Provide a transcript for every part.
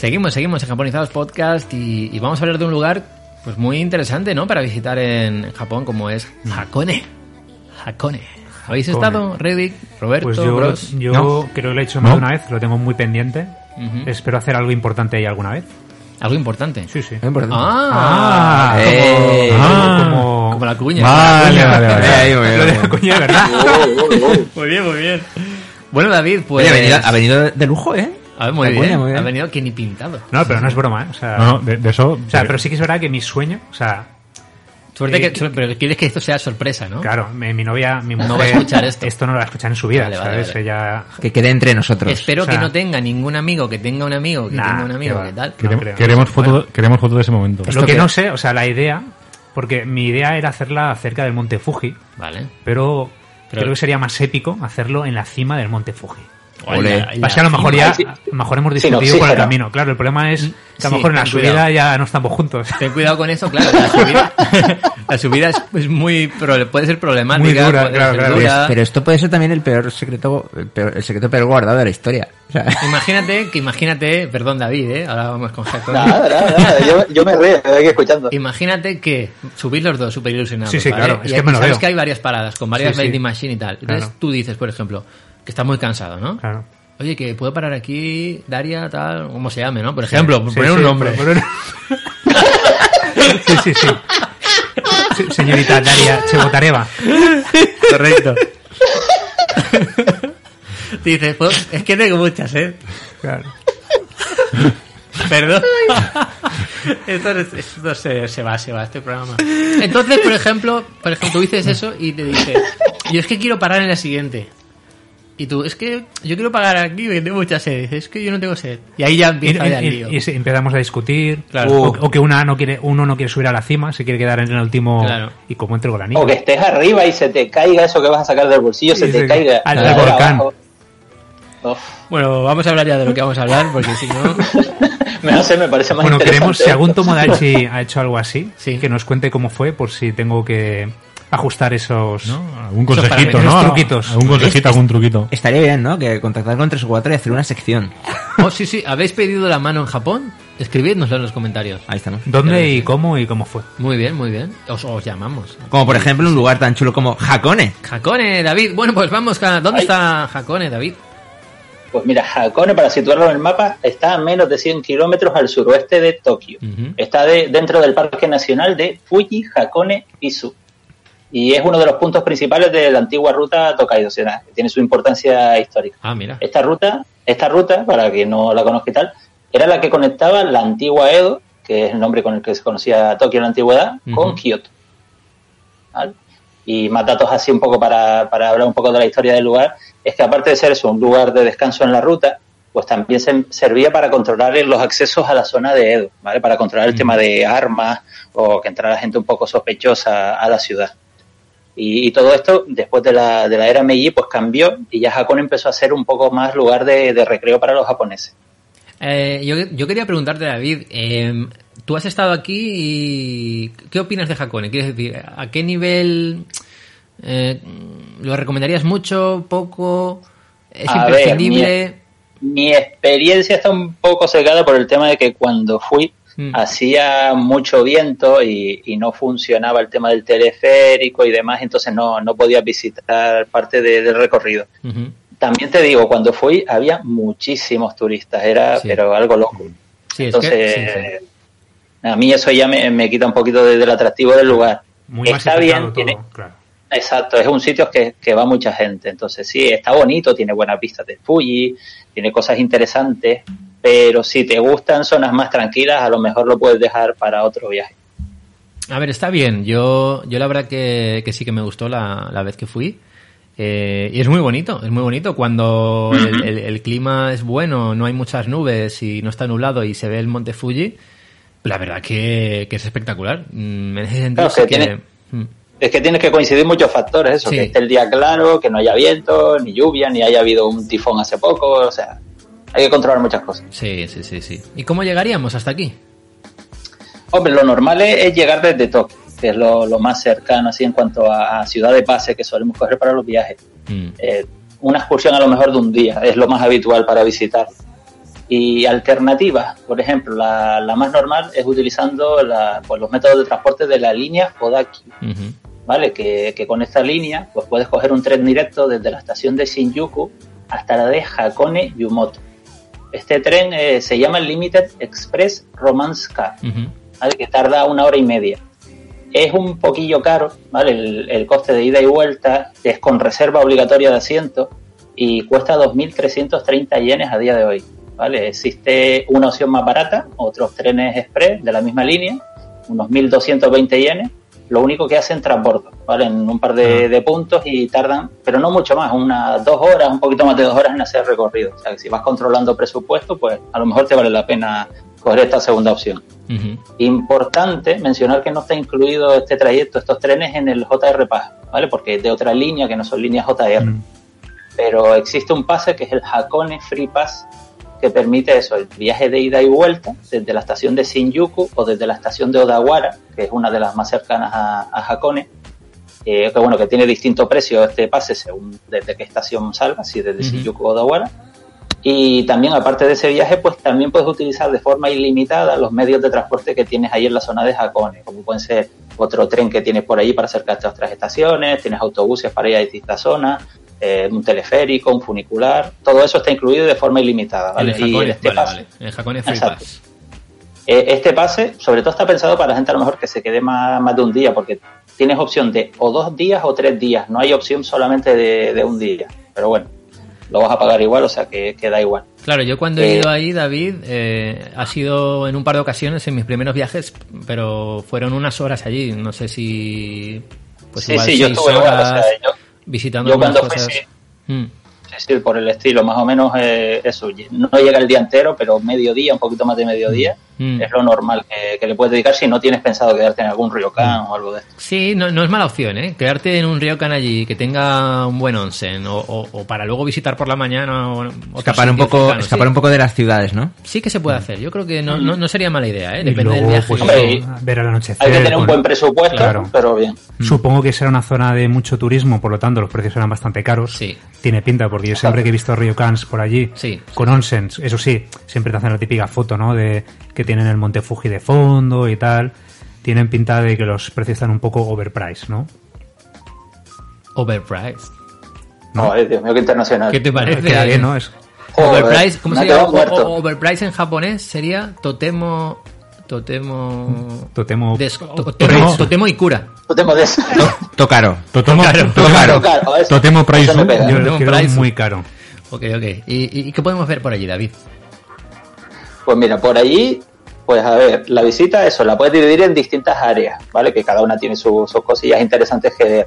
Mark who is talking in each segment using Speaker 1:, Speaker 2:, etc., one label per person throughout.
Speaker 1: Seguimos, seguimos en Japonizados Podcast y, y vamos a hablar de un lugar pues muy interesante, ¿no? Para visitar en Japón, como es Hakone. Hakone. ¿Habéis
Speaker 2: Hakone.
Speaker 1: estado, Reddick, Roberto,
Speaker 2: Pues yo,
Speaker 1: Bros?
Speaker 2: yo
Speaker 1: ¿No?
Speaker 2: creo que lo he hecho más
Speaker 3: No.
Speaker 2: de una vez, lo tengo muy pendiente. Espero hacer algo importante ahí alguna vez.
Speaker 1: Algo importante.
Speaker 2: Sí, sí.
Speaker 3: Importante.
Speaker 1: Ah,
Speaker 2: Ah,
Speaker 3: eh,
Speaker 2: como,
Speaker 3: ah.
Speaker 2: como,
Speaker 1: como la cuña.
Speaker 3: Vale, vale, vale.
Speaker 2: La
Speaker 3: bien.
Speaker 2: cuña, ¿verdad?
Speaker 1: Muy bien, muy bien. Bueno, David, pues...
Speaker 3: Oye, ha venido, ha venido de lujo, ¿eh?
Speaker 1: A ver, muy, bien.
Speaker 3: muy bien.
Speaker 1: Ha venido que ni pintado.
Speaker 2: No, pero no es broma, ¿eh? O sea,
Speaker 4: No, no, de, de eso.
Speaker 2: o sea, pero sí que es verdad que mi sueño, o sea,
Speaker 1: Suerte
Speaker 2: Eh,
Speaker 1: que... Pero quieres que esto sea sorpresa, ¿no?
Speaker 2: claro, mi, mi novia, mi
Speaker 1: No
Speaker 2: mujer,
Speaker 1: va a escuchar esto.
Speaker 2: no lo va a escuchar en su vida,
Speaker 1: Vale, vale,
Speaker 2: ¿sabes?
Speaker 1: vale.
Speaker 2: Ella...
Speaker 3: Que quede entre nosotros.
Speaker 1: Espero
Speaker 2: o sea-
Speaker 1: que no tenga ningún amigo que tenga un amigo que
Speaker 2: Nah,
Speaker 1: tenga un amigo
Speaker 2: qué
Speaker 1: tal.
Speaker 4: Queremos, queremos, foto, queremos foto de ese momento.
Speaker 2: Lo que
Speaker 3: que-
Speaker 2: no sé, o sea, la idea, porque mi idea era hacerla cerca del Monte Fuji,
Speaker 1: Vale.
Speaker 2: pero,
Speaker 1: Pero-
Speaker 2: creo que sería más épico hacerlo en la cima del Monte Fuji.
Speaker 3: Ole.
Speaker 1: Hola,
Speaker 2: Pasa que a lo mejor ya,
Speaker 5: Sí.
Speaker 2: a lo mejor hemos discutido por el camino. Claro, el problema es que a
Speaker 1: Sí,
Speaker 2: lo mejor en la subida
Speaker 1: cuidado.
Speaker 2: ya no estamos juntos.
Speaker 1: Ten cuidado con eso, claro. La subida, la subida es, es muy puede ser problemática,
Speaker 2: Muy dura, claro,
Speaker 1: ser
Speaker 2: claro.
Speaker 1: dura.
Speaker 3: Pero esto puede ser también el peor secreto, el, peor- el secreto peor guardado de la historia. O sea,
Speaker 1: Imagínate que imagínate, perdón David, ¿eh? ahora vamos con Jacob.
Speaker 5: Nada, nada, nada. Yo, yo me río, aquí escuchando.
Speaker 1: Imagínate que subís los dos súper ilusionados.
Speaker 2: Sí, sí,
Speaker 1: ¿vale?
Speaker 2: claro, es
Speaker 1: Y
Speaker 2: que me lo
Speaker 1: sabes
Speaker 2: veo.
Speaker 1: que hay varias paradas con varias
Speaker 2: Sí, sí.
Speaker 1: vending machine y tal. Entonces
Speaker 2: Claro.
Speaker 1: tú dices, por ejemplo, que estás muy cansado, ¿no?
Speaker 2: Claro.
Speaker 1: Oye, que puedo parar aquí, Daria, tal, como se llame, ¿no? Por ejemplo, por
Speaker 2: Sí,
Speaker 1: poner
Speaker 2: sí,
Speaker 1: un nombre.
Speaker 2: por- por- sí, sí, sí. Señorita Daria Chebotareva.
Speaker 1: Correcto. Dices, pues, es que tengo muchas, ¿eh?
Speaker 2: Claro.
Speaker 1: Perdón. esto esto se, se va, se va, este programa. Entonces, por ejemplo, por ejemplo, tú dices eso y te dices, yo es que quiero parar en la siguiente. Y tú, es que yo quiero parar aquí porque tengo mucha sed. Es que yo no tengo sed. Y ahí ya
Speaker 2: Y,
Speaker 1: empieza ya el
Speaker 2: y-
Speaker 1: lío.
Speaker 2: y empezamos a discutir.
Speaker 1: Claro.
Speaker 2: O, o que una no quiere, uno no quiere subir a la cima, se quiere quedar en el último.
Speaker 1: Claro.
Speaker 2: Y como entre niña.
Speaker 5: O que estés arriba y se te caiga eso que vas a sacar del bolsillo, se te caiga
Speaker 2: Al- volcán.
Speaker 5: abajo. Uf,
Speaker 1: Bueno, vamos a hablar ya de lo que vamos a hablar porque si no...
Speaker 5: me no sé, me parece más
Speaker 2: Bueno, queremos, si algún Tomodachi ha hecho algo así,
Speaker 1: Sí.
Speaker 2: que nos cuente cómo fue, por si tengo que ajustar esos.
Speaker 4: ¿no? Algún
Speaker 1: Esos
Speaker 4: consejito,
Speaker 2: parámetros,
Speaker 4: ¿no?
Speaker 2: truquitos.
Speaker 4: Algún consejito, algún truquito.
Speaker 3: estaría bien, ¿no? Que contactar con 3 o 4 y hacer una sección.
Speaker 1: Oh, sí, sí. ¿Habéis pedido la mano en Japón? Escribidnoslo en los comentarios.
Speaker 3: Ahí estamos.
Speaker 2: ¿Dónde y cómo y cómo fue?
Speaker 1: Muy bien, muy bien. Os, os llamamos.
Speaker 3: Como por ejemplo un lugar tan chulo como Hakone.
Speaker 1: Hakone, David. Bueno, pues vamos. a- ¿Dónde
Speaker 5: Ay.
Speaker 1: está Hakone, David?
Speaker 5: Pues mira, Hakone, para situarlo en el mapa, está a menos de 100 kilómetros al suroeste de Tokio.
Speaker 1: Ujú.
Speaker 5: Está de- dentro del Parque Nacional de Fuji Hakone Izu. Y es uno de los puntos principales de la antigua ruta Tokaido, o sea, que tiene su importancia histórica.
Speaker 1: Ah, mira.
Speaker 5: Esta ruta, esta ruta, para quien no la conozca y tal, era la que conectaba la antigua Edo, que es el nombre con el que se conocía Tokio en la antigüedad, con. Kioto. ¿Vale? Y más datos así un poco para, para hablar un poco de la historia del lugar, es que aparte de ser eso, un lugar de descanso en la ruta, pues también se, servía para controlar los accesos a la zona de Edo, ¿vale? Para controlar el tema de armas o que entrara gente un poco sospechosa a la ciudad. Y, y todo esto, después de la, de la era Meiji, pues cambió y ya Hakone empezó a ser un poco más lugar de, de recreo para los japoneses.
Speaker 1: Eh, yo, yo quería preguntarte, David, eh, tú has estado aquí y ¿qué opinas de Hakone? Quieres decir, ¿a qué nivel eh, lo recomendarías mucho, poco? ¿Es
Speaker 5: A ver,
Speaker 1: imprescindible?
Speaker 5: Mi experiencia está un poco secada por el tema de que cuando fui
Speaker 1: Mm.
Speaker 5: hacía mucho viento y, y no funcionaba el tema del teleférico y demás, entonces no, no podía visitar parte de- del recorrido. También te digo, cuando fui había muchísimos turistas, era
Speaker 1: Sí.
Speaker 5: pero algo loco.
Speaker 1: Sí, es
Speaker 5: Entonces,
Speaker 1: que, sí, sí.
Speaker 5: a mí eso ya me, me quita un poquito de- del atractivo del lugar.
Speaker 2: Muy
Speaker 5: Está bien,
Speaker 2: todo,
Speaker 5: tiene,
Speaker 2: claro.
Speaker 5: Exacto, es un sitio que, que va mucha gente. Entonces, sí, está bonito, tiene buenas vistas de Fuji, tiene cosas interesantes, pero si te gustan zonas más tranquilas, a lo mejor lo puedes dejar para otro viaje.
Speaker 1: A ver, está bien. Yo, yo la verdad que, que sí que me gustó la, la vez que fui. Eh, y es muy bonito, es muy bonito cuando el, el- el clima es bueno, no hay muchas nubes y no está nublado y se ve el monte Fuji. La verdad que, que es espectacular. Mm, En ese sentido
Speaker 5: Claro, que... tiene-
Speaker 1: Mm.
Speaker 5: Es que tienes que coincidir muchos factores, eso,
Speaker 1: Sí.
Speaker 5: que esté el día claro, que no haya viento, ni lluvia, ni haya habido un tifón hace poco, o sea, hay que controlar muchas cosas.
Speaker 1: Sí, sí, sí, sí. ¿Y cómo llegaríamos hasta aquí?
Speaker 5: Hombre, lo normal es, llegar desde Tokio, que es lo, lo más cercano así en cuanto a, a ciudad de pase que solemos coger para los viajes.
Speaker 1: Mm.
Speaker 5: Eh, una excursión a lo mejor de un día es lo más habitual para visitar. Y alternativas, por ejemplo, la, la más normal es utilizando la- pues, los métodos de transporte de la línea Hodaki,
Speaker 1: Ujú.
Speaker 5: ¿vale? Que, que con esta línea pues puedes coger un tren directo desde la estación de Shinjuku hasta la de Hakone Yumoto. Este tren eh, se llama el Limited Express Romance Car,
Speaker 1: Ujú.
Speaker 5: ¿vale? Que tarda una hora y media. Es un poquillo caro, ¿vale? El, el coste de ida y vuelta es con reserva obligatoria de asiento y cuesta 2.330 yenes a día de hoy, ¿vale? Existe una opción más barata, otros trenes express de la misma línea, unos 1.220 yenes, lo único que hacen transbordo, ¿vale? En un par de, de puntos y tardan, pero no mucho más, unas dos horas, un poquito más de dos horas en hacer recorrido. O sea, que si vas controlando presupuesto, pues a lo mejor te vale la pena coger esta segunda opción. Importante mencionar que no está incluido este trayecto, estos trenes en el JR Pass, ¿vale? Porque es de otra línea que no son líneas JR.
Speaker 4: Mm.
Speaker 5: Pero existe un pase que es el Hakone Free Pass que permite eso, el viaje de ida y vuelta desde la estación de Shinjuku o desde la estación de Odawara, que es una de las más cercanas a, a Hakone. eh, que bueno, que tiene distinto precio este pase según desde qué estación salga, si desde
Speaker 1: Ujú.
Speaker 5: Shinjuku o Odawara. Y también, aparte de ese viaje, pues también puedes utilizar de forma ilimitada los medios de transporte que tienes ahí en la zona de Hakone, como pueden ser otro tren que tienes por ahí para acercarte a otras estaciones, tienes autobuses para ir a distintas zonas, eh, un teleférico, un funicular, todo eso está incluido de forma ilimitada, ¿vale?
Speaker 1: El
Speaker 5: Y este
Speaker 1: vale,
Speaker 5: pase,
Speaker 1: vale. El Hakone Free
Speaker 5: Exacto.
Speaker 1: Pass.
Speaker 5: eh, este pase, sobre todo está pensado para gente a lo mejor que se quede más, más de un día, porque tienes opción de o dos días o tres días, no hay opción solamente de, de un día, pero bueno, lo vas a pagar igual, o sea que, que da igual.
Speaker 1: Claro, yo cuando he
Speaker 5: Eh,
Speaker 1: ido ahí, David, eh, ha sido en un par de ocasiones en mis primeros viajes, pero fueron unas horas allí. No sé si. Pues
Speaker 5: sí,
Speaker 1: igual
Speaker 5: sí, yo estuve igual, o sea,
Speaker 1: horas
Speaker 5: yo,
Speaker 1: visitando
Speaker 5: yo cuando
Speaker 1: cosas. Mm.
Speaker 5: Sí, por el estilo, más o menos eh, eso. No llega el día entero, pero mediodía, un poquito más de mediodía,
Speaker 1: Mm.
Speaker 5: es lo normal que, que le puedes dedicar si no tienes pensado quedarte en algún ryokan o algo de esto.
Speaker 1: Sí, no, no es mala opción, ¿eh? Quedarte en un ryokan allí que tenga un buen onsen o, o- o para luego visitar por la mañana o
Speaker 3: Escapar un poco,
Speaker 1: cercano,
Speaker 3: escapar
Speaker 1: sí.
Speaker 3: un poco de las ciudades, ¿no?
Speaker 1: Sí que se puede hacer. Yo creo que no, no, no sería mala idea, ¿eh? Depende del
Speaker 2: luego,
Speaker 1: viaje.
Speaker 2: pues,
Speaker 5: Hombre,
Speaker 2: ver anochecer.
Speaker 5: Hay que tener un buen presupuesto,
Speaker 2: Claro.
Speaker 5: pero bien.
Speaker 2: Supongo que será una zona de mucho turismo, por lo tanto los precios serán bastante caros.
Speaker 1: Sí.
Speaker 2: Tiene pinta, porque yo siempre que he visto ryokans por allí,
Speaker 1: Sí.
Speaker 2: con onsens, eso sí, siempre te hacen la típica foto, ¿no? De que tienen el Monte Fuji de fondo y tal. Tienen pinta de que los precios están un poco overpriced, ¿no?
Speaker 1: Overpriced.
Speaker 2: ¿No?
Speaker 5: Dios mío, qué internacional.
Speaker 1: ¿Qué te parece?
Speaker 2: Queda bien, ¿no? Es,
Speaker 5: Joder,
Speaker 1: Overpriced, ¿cómo se llama?
Speaker 5: quedado muerto.
Speaker 1: O- o- Overpriced en japonés sería Totemo. Totemo.
Speaker 2: Totemo.
Speaker 1: des- to-
Speaker 2: Totemo.
Speaker 1: totemo, totemo
Speaker 5: de eso.
Speaker 3: Tocaro.
Speaker 4: Totomo.
Speaker 3: Tocaro.
Speaker 4: Totemo Price.
Speaker 2: Yo
Speaker 1: Totemo
Speaker 2: lo
Speaker 1: price.
Speaker 2: muy caro.
Speaker 1: Ok, ok. ¿Y, y, qué podemos ver por allí, David?
Speaker 5: Pues mira, por allí, pues a ver, la visita, eso, la puedes dividir en distintas áreas, ¿vale? Que cada una tiene su- sus cosillas interesantes que ver.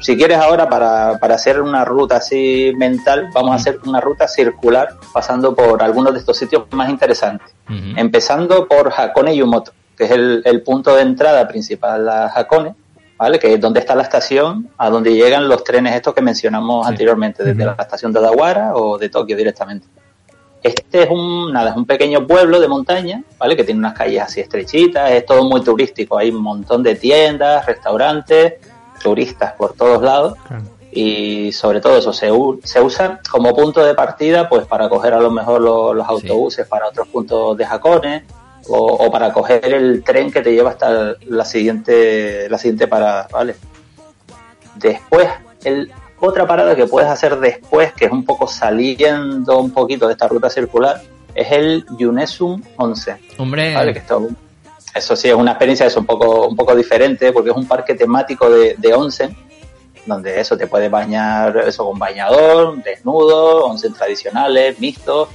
Speaker 5: Si quieres ahora, para, para hacer una ruta así mental, vamos a hacer una ruta circular pasando por algunos de estos sitios más interesantes. Empezando por Hakone Yumoto, que es el, el punto de entrada principal a Hakone, ¿vale? Que es donde está la estación, a donde llegan los trenes estos que mencionamos
Speaker 1: Sí.
Speaker 5: anteriormente, desde la estación de Odawara o de Tokio directamente. Este es un, nada, es un pequeño pueblo de montaña, ¿vale? Que tiene unas calles así estrechitas, es todo muy turístico, hay un montón de tiendas, restaurantes, turistas por todos lados
Speaker 2: Claro.
Speaker 5: y sobre todo eso se, usa como punto de partida pues para coger a lo mejor lo- los, autobuses para otros puntos de Hakone o, o para coger el tren que te lleva hasta la siguiente la siguiente parada, ¿vale? Después, el, otra parada que puedes hacer después, que es un poco saliendo un poquito de esta ruta circular, es el Yunesum 11.
Speaker 1: Hombre,
Speaker 5: ¿vale? Que esto, eso sí es una experiencia eso un poco, un poco diferente porque es un parque temático de, de onsen, donde eso te puedes bañar eso con bañador, desnudo, onsen tradicionales, mixtos,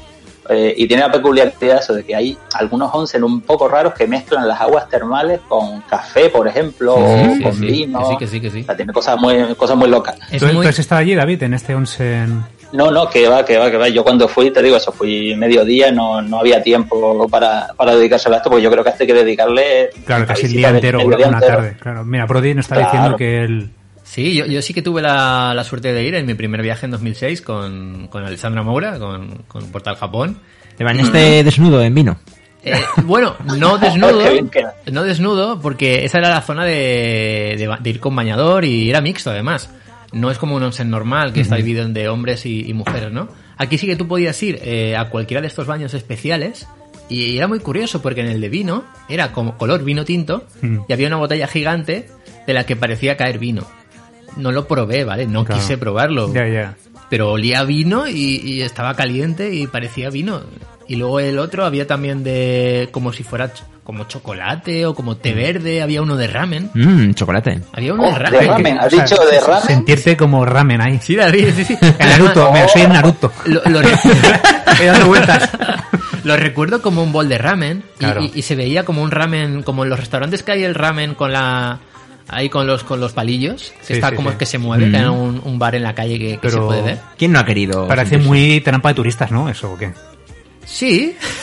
Speaker 5: eh, y tiene la peculiaridad eso de que hay algunos onsen un poco raros que mezclan las aguas termales con café, por ejemplo, o
Speaker 1: Sí,
Speaker 5: con
Speaker 1: sí,
Speaker 5: vino.
Speaker 1: sí, que sí, que sí.
Speaker 5: O sea, tiene cosas muy, cosas muy locas.
Speaker 2: ¿Tú,
Speaker 1: muy-
Speaker 2: tú has estado allí, David, en este onsen?
Speaker 5: No, no, que va, que va, que va. Yo cuando fui, te digo eso, fui mediodía, no, no había tiempo para, para dedicárselo a esto, porque yo creo que hasta hay que dedicarle.
Speaker 2: Claro,
Speaker 5: la
Speaker 2: casi el día entero, una
Speaker 5: entero.
Speaker 2: tarde. Claro. Mira, Brody nos está
Speaker 5: Claro.
Speaker 2: diciendo que él...
Speaker 1: Sí, yo, yo sí que tuve la, la suerte de ir en mi primer viaje en 2006 con, con Alessandra Moura, con, con Portal Japón.
Speaker 3: Te bañaste desnudo en vino.
Speaker 1: Eh, bueno, no desnudo, no desnudo, porque esa era la zona de, de, ir con bañador y era mixto además. No es como un onsen normal que está dividido de hombres y, y mujeres, ¿no? Aquí sí que tú podías ir eh, a cualquiera de estos baños especiales y era muy curioso porque en el de vino era como color vino tinto
Speaker 2: Mm.
Speaker 1: y había una botella gigante de la que parecía caer vino. No lo probé, ¿vale? No
Speaker 2: Claro.
Speaker 1: quise probarlo
Speaker 2: Ya, ya.
Speaker 1: pero olía vino y, y estaba caliente y parecía vino. Y luego el otro había también de como si fuera ch- como chocolate o como té verde, había uno de ramen.
Speaker 3: Mmm, chocolate.
Speaker 1: Había uno
Speaker 5: Oh,
Speaker 1: de
Speaker 5: de
Speaker 1: ramen.
Speaker 5: ramen, has
Speaker 2: O sea,
Speaker 5: dicho de ramen.
Speaker 2: Sentirte como ramen ahí.
Speaker 1: Sí, David, sí, sí.
Speaker 2: Naruto, mira, soy en Naruto.
Speaker 1: Lo,
Speaker 2: Voy dando vueltas.
Speaker 1: lo recuerdo como un bol de ramen y,
Speaker 2: Claro.
Speaker 1: y- y se veía como un ramen, como en los restaurantes que hay el ramen con la ahí con los con los palillos,
Speaker 2: Sí,
Speaker 1: está
Speaker 2: sí,
Speaker 1: como
Speaker 2: sí.
Speaker 1: que se mueve, que hay un, un bar en la calle que, que se puede ver.
Speaker 3: ¿Quién no ha querido?
Speaker 2: Parece muy trampa de turistas, ¿no? ¿Eso o qué?
Speaker 1: Sí.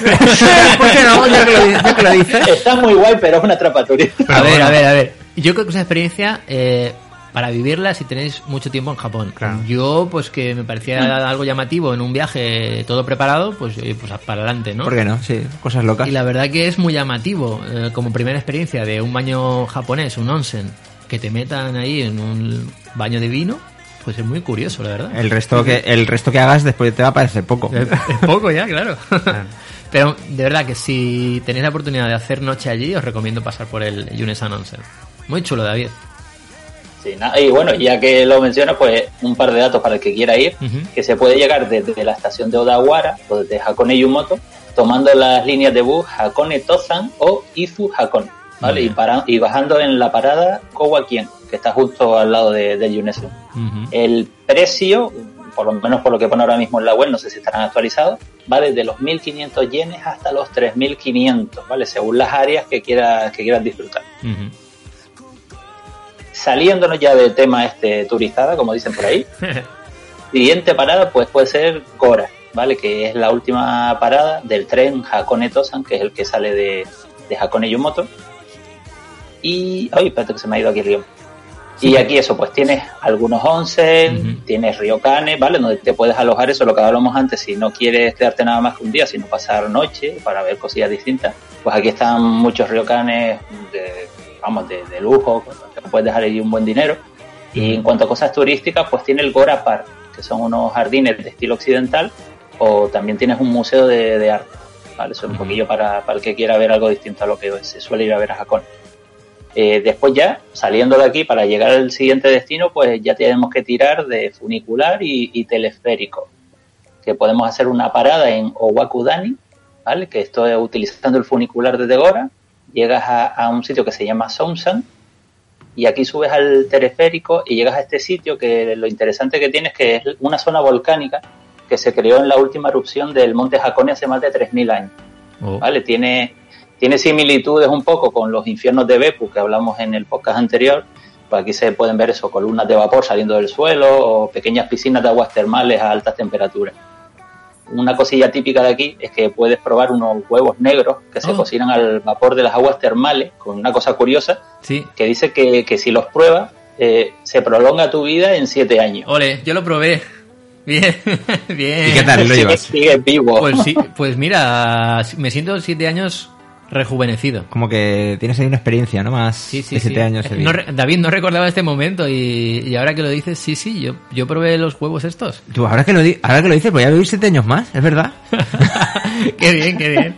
Speaker 3: ¿Por qué no? Ya que lo, di- ya que lo dices.
Speaker 5: Está muy guay, pero es una trampa turista.
Speaker 1: a ver, a ver, a ver. Yo creo que es una experiencia eh, para vivirla si tenéis mucho tiempo en Japón.
Speaker 2: Claro.
Speaker 1: Yo, pues que me parecía
Speaker 5: Mm.
Speaker 1: algo llamativo en un viaje todo preparado, pues, pues para adelante, ¿no?
Speaker 3: ¿Por qué no? Sí, cosas locas.
Speaker 1: Y la verdad que es muy llamativo, eh, como primera experiencia de un baño japonés, un onsen, que te metan ahí en un baño de vino, pues es muy curioso, la verdad.
Speaker 3: El resto que el resto que hagas después te va a parecer poco.
Speaker 1: Es, es poco ya, claro. Pero de verdad que si tenéis la oportunidad de hacer noche allí, os recomiendo pasar por el Yunesan Onsen. Muy chulo, David.
Speaker 5: Sí, y bueno, ya que lo mencionas, pues un par de datos para el que quiera ir, que se puede llegar desde la estación de Odawara o desde Hakone Yumoto, tomando las líneas de bus Hakone Tozan o Izu Hakone, ¿vale? Y, para, y bajando en la parada Kowakien, que está justo al lado de, de Yunesu. El precio, por lo menos por lo que pone ahora mismo en la web, no sé si estarán actualizados, va desde los 1.500 yenes hasta los 3.500, ¿vale? Según las áreas que quieras que quieras disfrutar. Saliéndonos ya del tema este turistada, como dicen por ahí, siguiente parada pues puede ser Gora, ¿vale? Que es la última parada del tren Hakone Tosan, que es el que sale de, de Hakone Yumoto. Y... Ay, espérate que se me ha ido aquí el guion. Y aquí eso, pues tienes algunos onsen,
Speaker 1: Ujú.
Speaker 5: tienes ryokanes, ¿vale? Donde te puedes alojar eso, lo que hablamos antes, si no quieres quedarte nada más que un día, sino pasar noche para ver cosillas distintas. Pues aquí están muchos ryokanes de, vamos, de, de lujo, que puedes dejar ahí un buen dinero. Y en cuanto a cosas turísticas, pues tiene el Gora Park, que son unos jardines de estilo occidental, o también tienes un museo de, de arte, ¿vale? Eso es un poquillo para, para el que quiera ver algo distinto a lo que se suele ir a ver a Japón. Eh, después ya, saliendo de aquí para llegar al siguiente destino, pues ya tenemos que tirar de funicular y, y teleférico. Que podemos hacer una parada en Owakudani, ¿vale? Que esto es utilizando el funicular desde Gora. Llegas a, a un sitio que se llama Sounsan y aquí subes al teleférico y llegas a este sitio que lo interesante que tiene es que es una zona volcánica que se creó en la última erupción del monte Hakone hace más de 3.000 años.
Speaker 1: Oh.
Speaker 5: ¿vale? Tiene, tiene similitudes un poco con los infiernos de Beppu que hablamos en el podcast anterior. Pues aquí se pueden ver eso, columnas de vapor saliendo del suelo o pequeñas piscinas de aguas termales a altas temperaturas. Una cosilla típica de aquí es que puedes probar unos huevos negros que se
Speaker 1: Oh.
Speaker 5: cocinan al vapor de las aguas termales, con una cosa curiosa,
Speaker 1: Sí.
Speaker 5: que dice que, que si los pruebas, eh, se prolonga tu vida en siete años.
Speaker 1: Ole, yo lo probé. Bien, bien.
Speaker 3: ¿Y qué tal lo
Speaker 5: Sigue-
Speaker 3: llevas?
Speaker 5: sigue vivo.
Speaker 1: Pues sí, pues mira, me siento siete años rejuvenecido.
Speaker 3: Como que tienes ahí una experiencia, ¿no? Más
Speaker 1: Sí, sí,
Speaker 3: de siete
Speaker 1: sí.
Speaker 3: años.
Speaker 1: Eh, no David, no recordaba este momento y, y ahora que lo dices, sí, sí, yo, yo probé los huevos estos.
Speaker 3: Tú, ahora que lo, di- ahora que lo dices, voy a vivir siete años más, ¿es verdad?
Speaker 1: qué bien, qué bien.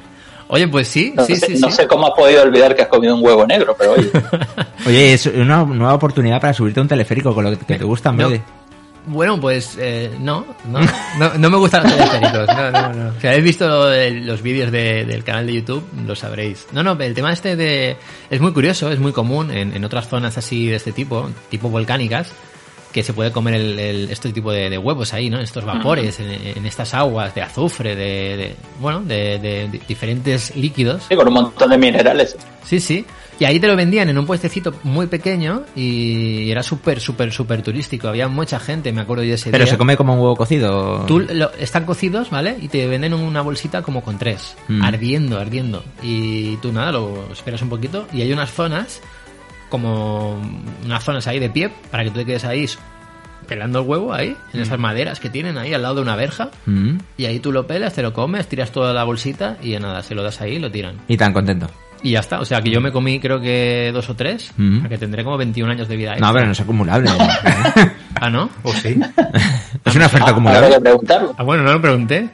Speaker 1: Oye, pues sí,
Speaker 5: no
Speaker 1: sí,
Speaker 5: sé,
Speaker 1: sí,
Speaker 5: no
Speaker 1: sí.
Speaker 5: sé cómo has podido olvidar que has comido un huevo negro, pero oye.
Speaker 3: Oye, es una nueva oportunidad para subirte a un teleférico con lo que te gusta, en
Speaker 1: No.
Speaker 3: vez de...
Speaker 1: Bueno, pues eh, no, no, no, no me gustan los teleféricos. No, no, no. Si habéis visto los vídeos de- del canal de YouTube, lo sabréis. No, no, el tema este de... Es muy curioso, es muy común en, en otras zonas así de este tipo, tipo volcánicas, que se puede comer el, el- este tipo de, de huevos ahí, ¿no? Estos vapores, en, en estas aguas de azufre, de, de- bueno, de, de- de diferentes líquidos.
Speaker 5: Sí, con un montón de minerales.
Speaker 1: Sí, sí. Y ahí te lo vendían en un puestecito muy pequeño y era súper, súper, súper turístico. Había mucha gente, me acuerdo yo de ese
Speaker 3: Pero
Speaker 1: día.
Speaker 3: se come como un huevo cocido.
Speaker 1: Tú lo- están cocidos, ¿vale? Y te venden una bolsita como con tres,
Speaker 3: Mm.
Speaker 1: ardiendo, ardiendo. Y tú nada, lo esperas un poquito y hay unas zonas, como unas zonas ahí de pie, para que tú te quedes ahí pelando el huevo ahí, en esas maderas que tienen ahí al lado de una verja.
Speaker 3: Mm.
Speaker 1: Y ahí tú lo pelas, te lo comes, tiras toda la bolsita y ya nada, se lo das ahí y lo tiran.
Speaker 3: Y tan contento.
Speaker 1: Y ya está, o sea que yo me comí creo que dos o tres,
Speaker 3: Mm.
Speaker 1: o sea que tendré como 21 años de vida.
Speaker 3: No,
Speaker 1: extra.
Speaker 3: pero no es acumulable.
Speaker 1: Ah, ¿no?
Speaker 2: ¿O sí?
Speaker 3: es una oferta
Speaker 5: Ah,
Speaker 3: acumulable.
Speaker 5: preguntarlo.
Speaker 1: Ah, bueno, no lo pregunté.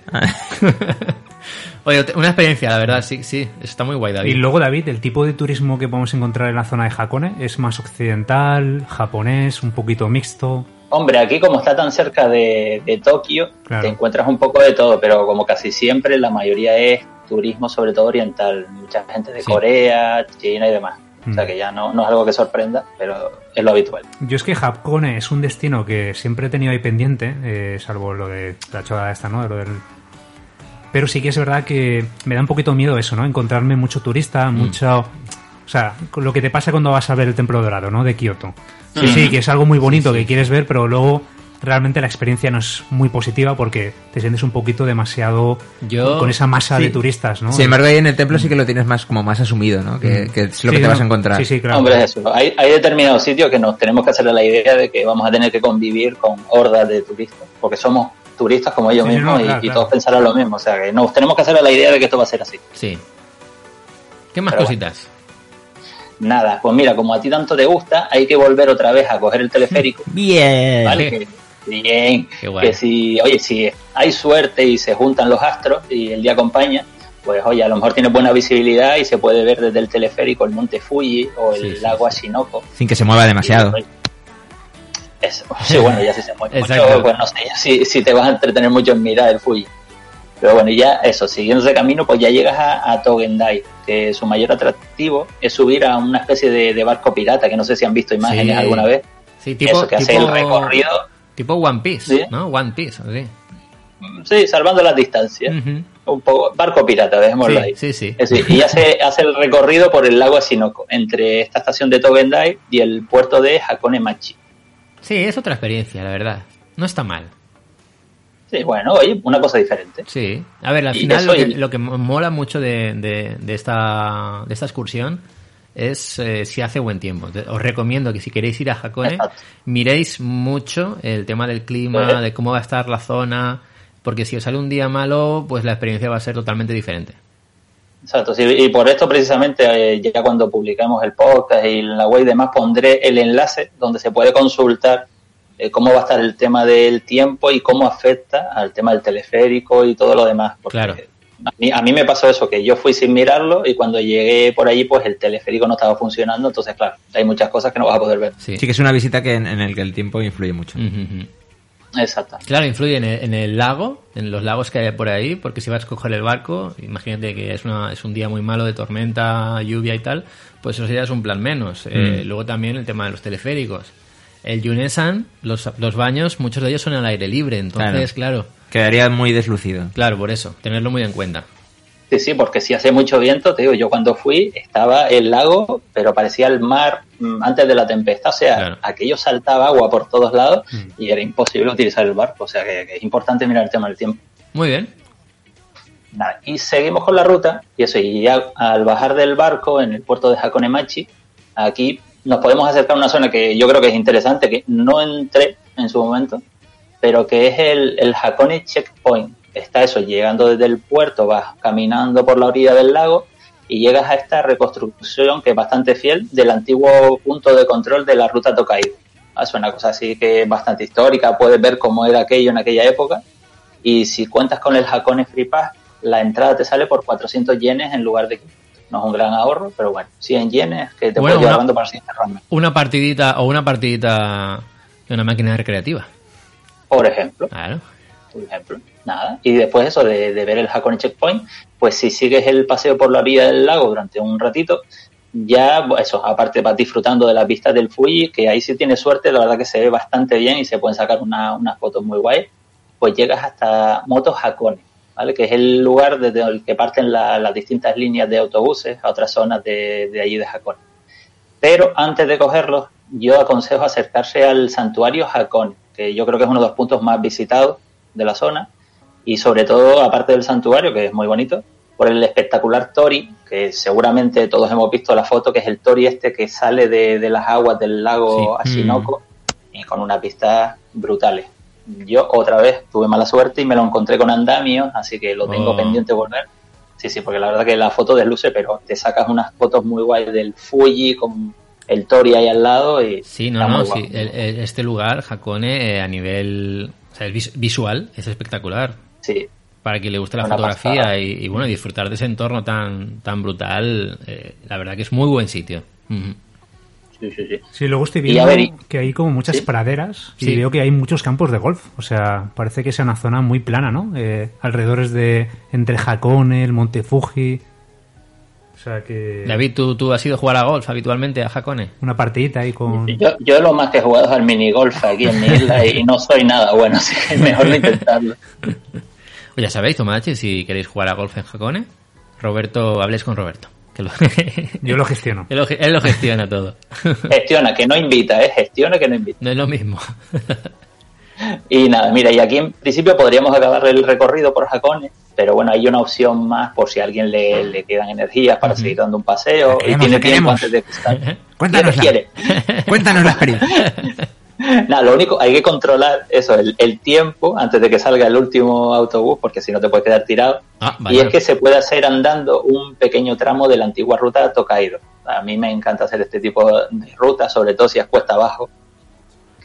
Speaker 1: Oye, una experiencia, la verdad, sí, sí, está muy guay, David.
Speaker 2: Y luego, David, el tipo de turismo que podemos encontrar en la zona de Hakone es más occidental, japonés, un poquito mixto.
Speaker 5: Hombre, aquí como está tan cerca de, de Tokio,
Speaker 2: Claro.
Speaker 5: te encuentras un poco de todo, pero como casi siempre, la mayoría es turismo, sobre todo oriental. Mucha gente de
Speaker 1: Sí.
Speaker 5: Corea, China y demás. O sea
Speaker 2: Mm.
Speaker 5: que ya no, no es algo que sorprenda, pero es lo habitual.
Speaker 2: Yo es que Hakone es un destino que siempre he tenido ahí pendiente, eh, salvo lo de la chorrada esta, ¿no? Lo del... Pero sí que es verdad que me da un poquito miedo eso, ¿no? Encontrarme mucho turista, mucho... O sea, lo que te pasa cuando vas a ver el Templo Dorado, ¿no? De Kioto. Sí, sí, que es algo muy bonito que quieres ver, pero luego realmente la experiencia no es muy positiva porque te sientes un poquito demasiado
Speaker 1: Yo-
Speaker 2: con esa masa
Speaker 3: Sí.
Speaker 2: de turistas, ¿no?
Speaker 3: Sin embargo, ahí en el templo sí que lo tienes más como más asumido, ¿no? Que, que es lo
Speaker 2: Sí,
Speaker 3: que te
Speaker 2: no,
Speaker 3: vas a encontrar.
Speaker 2: Sí, sí, claro.
Speaker 5: Hombre, es eso. Hay, hay determinados sitios que nos tenemos que hacer a la idea de que vamos a tener que convivir con hordas de turistas, porque somos turistas como ellos mismos
Speaker 2: no,
Speaker 5: y,
Speaker 2: claro,
Speaker 5: y
Speaker 2: claro.
Speaker 5: todos pensarán lo mismo. O sea que nos tenemos que hacer a la idea de que esto va a ser así.
Speaker 1: Sí. ¿Qué más
Speaker 5: Pero
Speaker 1: cositas?
Speaker 5: Nada, pues mira, como a ti tanto te gusta, hay que volver otra vez a coger el teleférico.
Speaker 3: Bien.
Speaker 5: ¿Vale? Que- bien.
Speaker 1: Qué.
Speaker 5: Que si, oye, si hay suerte y se juntan los astros y el día acompaña, pues oye, a lo mejor tiene buena visibilidad y se puede ver desde el teleférico el monte Fuji o el
Speaker 1: Sí, sí,
Speaker 5: lago. Ashinoko.
Speaker 3: Sin que se mueva demasiado.
Speaker 5: Y, Eso. Sí, bueno, ya si se mueve mucho, pues no sé, si, si te vas a entretener mucho en mirar el Fuji. Pero bueno, y ya eso, siguiendo ese camino, pues ya llegas a, a Togendai, que su mayor atractivo es subir a una especie de, de barco pirata, que no sé si han visto imágenes
Speaker 1: Sí.
Speaker 5: alguna vez.
Speaker 1: Sí, tipo,
Speaker 5: eso, que hace el recorrido,
Speaker 1: tipo One Piece,
Speaker 5: Sí.
Speaker 1: ¿no? One Piece, así.
Speaker 5: sí, salvando las distancias. Un poco, barco pirata, dejémoslo ahí.
Speaker 1: Sí, sí, sí.
Speaker 5: Es decir, y hace, hace el recorrido por el lago Ashinoko, entre esta estación de Togendai y el puerto de Hakone Machi.
Speaker 1: Sí, es otra experiencia, la verdad. No está mal.
Speaker 5: Sí, bueno, oye, una cosa diferente.
Speaker 1: Sí. A ver, al
Speaker 5: Y
Speaker 1: final lo que,
Speaker 5: y-
Speaker 1: lo que mola mucho de, de- de esta, de esta excursión es eh, si hace buen tiempo. Os recomiendo que si queréis ir a
Speaker 5: Exacto.
Speaker 1: miréis mucho el tema del clima, de cómo va a estar la zona, porque si os sale un día malo, pues la experiencia va a ser totalmente diferente.
Speaker 5: Exacto, sí, y por esto precisamente eh, ya cuando publicamos el podcast y la web y demás pondré el enlace donde se puede consultar eh, cómo va a estar el tema del tiempo y cómo afecta al tema del teleférico y todo lo demás. Porque
Speaker 1: Claro.
Speaker 5: A mí, a mí me pasó eso, que yo fui sin mirarlo y cuando llegué por allí pues el teleférico no estaba funcionando, entonces claro, hay muchas cosas que no vas a poder ver.
Speaker 1: Sí.
Speaker 3: Sí que es una visita que en, en el que el tiempo influye mucho.
Speaker 1: Ujú.
Speaker 5: Exacto.
Speaker 1: Claro, influye en el, en el lago, en los lagos que hay por ahí, porque si vas a coger el barco, imagínate que es, una, es un día muy malo de tormenta, lluvia y tal, pues eso ya es un plan menos. Eh, luego también el tema de los teleféricos. El Yunesan, los, los baños, muchos de ellos son al aire libre, entonces, claro.
Speaker 3: Quedaría muy deslucido.
Speaker 1: claro, por eso, tenerlo muy en cuenta.
Speaker 5: Sí, sí, porque si hace mucho viento, te digo, yo cuando fui estaba el lago, pero parecía el mar mm, antes de la tempestad, o sea,
Speaker 1: Claro.
Speaker 5: aquello saltaba agua por todos lados y era imposible utilizar el barco, o sea que, que es importante mirar el tema del tiempo.
Speaker 1: Muy bien.
Speaker 5: Nada, y seguimos con la ruta, y eso, y ya al bajar del barco en el puerto de Hakonemachi, aquí nos podemos acercar a una zona que yo creo que es interesante, que no entré en su momento, pero que es el, el Hakone Checkpoint. Está eso, llegando desde el puerto, vas caminando por la orilla del lago y llegas a esta reconstrucción que es bastante fiel del antiguo punto de control de la ruta Tokaido. Ah, Es una cosa así que es bastante histórica, puedes ver cómo era aquello en aquella época y si cuentas con el Hakone Free Pass, la entrada te sale por 400 yenes en lugar de 500. No es un gran ahorro, pero bueno, 100 yenes que te
Speaker 1: Bueno,
Speaker 5: puedes
Speaker 1: una-
Speaker 5: ahorrando para la siguiente ronda.
Speaker 1: Una partidita o una partidita de una máquina recreativa.
Speaker 5: Por ejemplo,
Speaker 1: Claro.
Speaker 5: por ejemplo, nada. Y después eso de, de ver el Hakone Checkpoint, pues si sigues el paseo por la orilla del lago durante un ratito, ya, pues, eso, aparte vas disfrutando de las vistas del Fuji, que ahí sí tienes suerte, la verdad que se ve bastante bien y se pueden sacar una- unas fotos muy guay, pues llegas hasta Moto Hakone, ¿vale? Que es el lugar desde el que parten la- las distintas líneas de autobuses a otras zonas de, de allí de Hakone. Pero antes de cogerlos, yo aconsejo acercarse al santuario Hakone, que yo creo que es uno de los puntos más visitados de la zona, y sobre todo, aparte del santuario, que es muy bonito, por el espectacular Tori, que seguramente todos hemos visto la foto, que es el Tori este que sale de, de las aguas del lago
Speaker 1: Sí.
Speaker 5: Ashinoko, y con unas vistas brutales. Yo otra vez tuve mala suerte y me lo encontré con andamio, así que lo tengo
Speaker 1: Oh.
Speaker 5: pendiente volver. Sí, sí, porque la verdad que la foto desluce, pero te sacas unas fotos muy guays del Fuji con el Tori ahí al lado y
Speaker 1: Sí, no, no, sí.
Speaker 5: guapo.
Speaker 1: El- el- este lugar, Hakone, eh, a nivel o sea, el vis- visual, es espectacular.
Speaker 5: Sí,
Speaker 1: Para quien le guste la
Speaker 5: Una
Speaker 1: fotografía y, y, bueno, disfrutar de ese entorno tan, tan brutal, eh, la verdad que es muy buen sitio.
Speaker 5: Sí, sí, sí.
Speaker 2: Sí, luego estoy viendo
Speaker 5: ver, y-
Speaker 2: que hay como muchas
Speaker 5: ¿Sí?
Speaker 2: praderas y
Speaker 1: Sí.
Speaker 2: veo que hay muchos campos de golf. O sea, parece que sea una zona muy plana, ¿no? Eh, alrededores de entre Hakone, el Monte Fuji. O sea que
Speaker 1: David, ¿tú, ¿tú has ido a jugar a golf habitualmente a Hakone?
Speaker 2: una partidita ahí con
Speaker 5: Yo, yo lo más que he jugado es al minigolf aquí en mi isla y no soy nada bueno, así que mejor no intentarlo.
Speaker 1: Pues ya sabéis, Tomache, si queréis jugar a golf en Hakone, Roberto, habléis con Roberto. Que lo-
Speaker 2: yo lo gestiono.
Speaker 1: él, lo, él lo gestiona todo.
Speaker 5: Gestiona, que no invita, ¿eh? Gestiona que no invita.
Speaker 1: No es lo mismo.
Speaker 5: Y nada, mira, y aquí en principio podríamos acabar el recorrido por Jacone, pero bueno, hay una opción más por si a alguien le, le quedan energías para seguir dando un paseo
Speaker 3: La
Speaker 5: y
Speaker 3: queremos,
Speaker 5: tiene tiempo
Speaker 3: queremos.
Speaker 5: antes de que salga.
Speaker 3: Cuéntanosla.
Speaker 5: Quiere.
Speaker 3: Cuéntanos la experiencia.
Speaker 5: Nada, lo único, hay que controlar eso, el, el tiempo antes de que salga el último autobús, porque si no te puedes quedar tirado.
Speaker 1: Ah,
Speaker 5: Y es que se puede hacer andando un pequeño tramo de la antigua ruta Tokaido. A mí me encanta hacer este tipo de rutas, sobre todo si es cuesta abajo,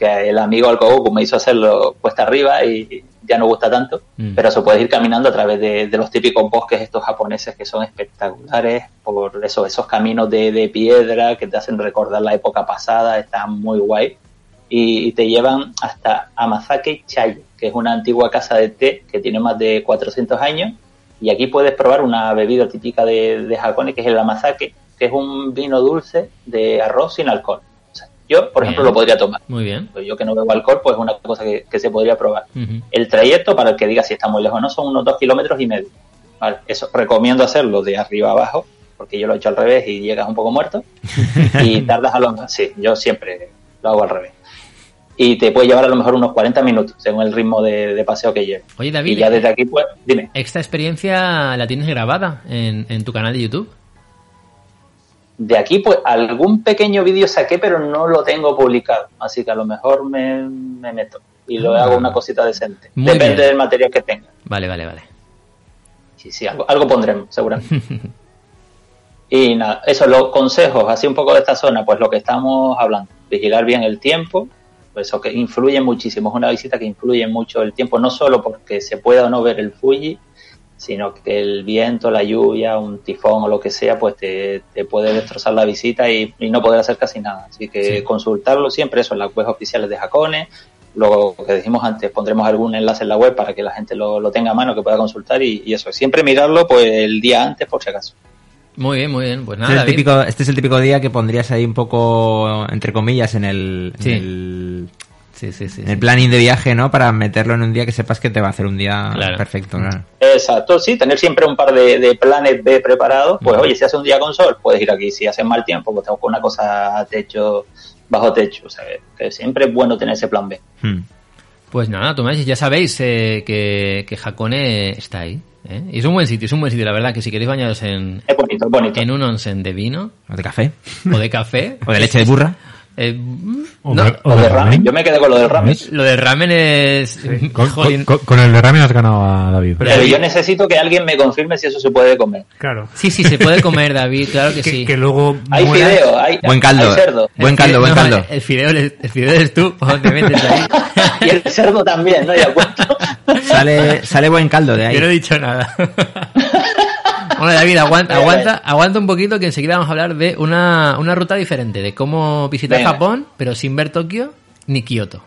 Speaker 5: que el amigo Alcogoku me hizo hacerlo cuesta arriba y ya no gusta tanto,
Speaker 1: Mm.
Speaker 5: pero se puede ir caminando a través de, de los típicos bosques estos japoneses que son espectaculares por eso, esos caminos de, de piedra que te hacen recordar la época pasada, están muy guay y, y te llevan hasta Amazake Chayo, que es una antigua casa de té que tiene más de 400 años y aquí puedes probar una bebida típica de, de Hakone que es el Amazake, que es un vino dulce de arroz sin alcohol. Yo, por ejemplo, lo podría tomar.
Speaker 1: Muy bien.
Speaker 5: Pues yo que no bebo alcohol, pues es una cosa que, que se podría probar. El trayecto, para el que diga si está muy lejos o no, son unos dos kilómetros y medio. Vale, eso recomiendo hacerlo de arriba abajo, porque yo lo he hecho al revés y llegas un poco muerto. y tardas a lo Sí, yo siempre lo hago al revés. Y te puede llevar a lo mejor unos 40 minutos, según el ritmo de, de paseo que lleve.
Speaker 1: Oye, David,
Speaker 5: Y ya desde aquí, pues, dime.
Speaker 1: ¿esta experiencia la tienes grabada en, en tu canal de YouTube?
Speaker 5: De aquí, pues, algún pequeño vídeo saqué, pero no lo tengo publicado. Así que a lo mejor me, me meto y lo
Speaker 1: Ah.
Speaker 5: hago una cosita decente.
Speaker 1: Muy
Speaker 5: Depende
Speaker 1: bien.
Speaker 5: del material que tenga.
Speaker 1: Vale, vale, vale.
Speaker 5: Sí, sí, algo, algo pondremos, seguramente. y nada, eso, los consejos, así un poco de esta zona, pues lo que estamos hablando, vigilar bien el tiempo, pues eso que influye muchísimo, es una visita que influye mucho el tiempo, no solo porque se pueda o no ver el Fuji, sino que el viento, la lluvia, un tifón o lo que sea, pues te, te puede destrozar la visita y, y no poder hacer casi nada. Así que
Speaker 1: Sí.
Speaker 5: consultarlo siempre, eso en las webs oficiales de Jacone. Luego, que dijimos antes, pondremos algún enlace en la web para que la gente lo, lo tenga a mano, que pueda consultar y, y eso. Siempre mirarlo pues el día antes, por si acaso.
Speaker 1: Muy bien, muy bien. Pues
Speaker 3: Este
Speaker 1: nada,
Speaker 3: es, el
Speaker 1: David.
Speaker 3: típico, este es el típico día que pondrías ahí un poco, entre comillas, en el, en
Speaker 1: Sí.
Speaker 3: el,
Speaker 1: Sí, sí, sí.
Speaker 3: en el planning de viaje, ¿no? Para meterlo en un día que sepas que te va a hacer un día
Speaker 1: Claro.
Speaker 3: perfecto. claro.
Speaker 5: Exacto, sí, tener siempre un par de, de planes B preparados. Pues oye, si hace un día con sol, puedes ir aquí. Si hace mal tiempo, pues tengo una cosa a techo, bajo techo. O sea, que siempre es bueno tener ese plan B.
Speaker 3: Hmm.
Speaker 1: Pues nada, Tomás, ya sabéis eh, que, que Hakone está ahí. ¿eh? Y es un buen sitio, es un buen sitio, la verdad, que si queréis bañaros en,
Speaker 5: Es bonito, es bonito.
Speaker 1: en un onsen de vino
Speaker 3: O de café.
Speaker 1: o de café.
Speaker 3: O de leche de burra.
Speaker 1: Eh,
Speaker 4: O
Speaker 1: no,
Speaker 4: de-
Speaker 5: O de ramen. Yo me quedé con lo del ramen.
Speaker 1: Lo del ramen es...
Speaker 4: Con, con- con el de ramen has ganado a David.
Speaker 5: Pero yo necesito que alguien me confirme si eso se puede comer.
Speaker 2: Claro.
Speaker 1: Sí, sí, se puede comer, David, claro que,
Speaker 2: Que,
Speaker 1: sí.
Speaker 2: que luego
Speaker 5: Hay
Speaker 2: mueras-
Speaker 5: fideo, hay,
Speaker 3: Buen caldo.
Speaker 5: hay cerdo.
Speaker 3: Buen caldo, buen
Speaker 1: no,
Speaker 3: caldo.
Speaker 1: El fideo, eres- el fideo eres tú, te metes ahí.
Speaker 5: y el cerdo también, ¿no? Y apuesto.
Speaker 3: Sale, sale buen caldo de ahí.
Speaker 1: Yo no he dicho nada. bueno, David, aguanta, aguanta, aguanta un poquito que enseguida vamos a hablar de una, una ruta diferente, de cómo visitar
Speaker 5: Venga.
Speaker 1: Japón, pero sin ver Tokio ni Kioto.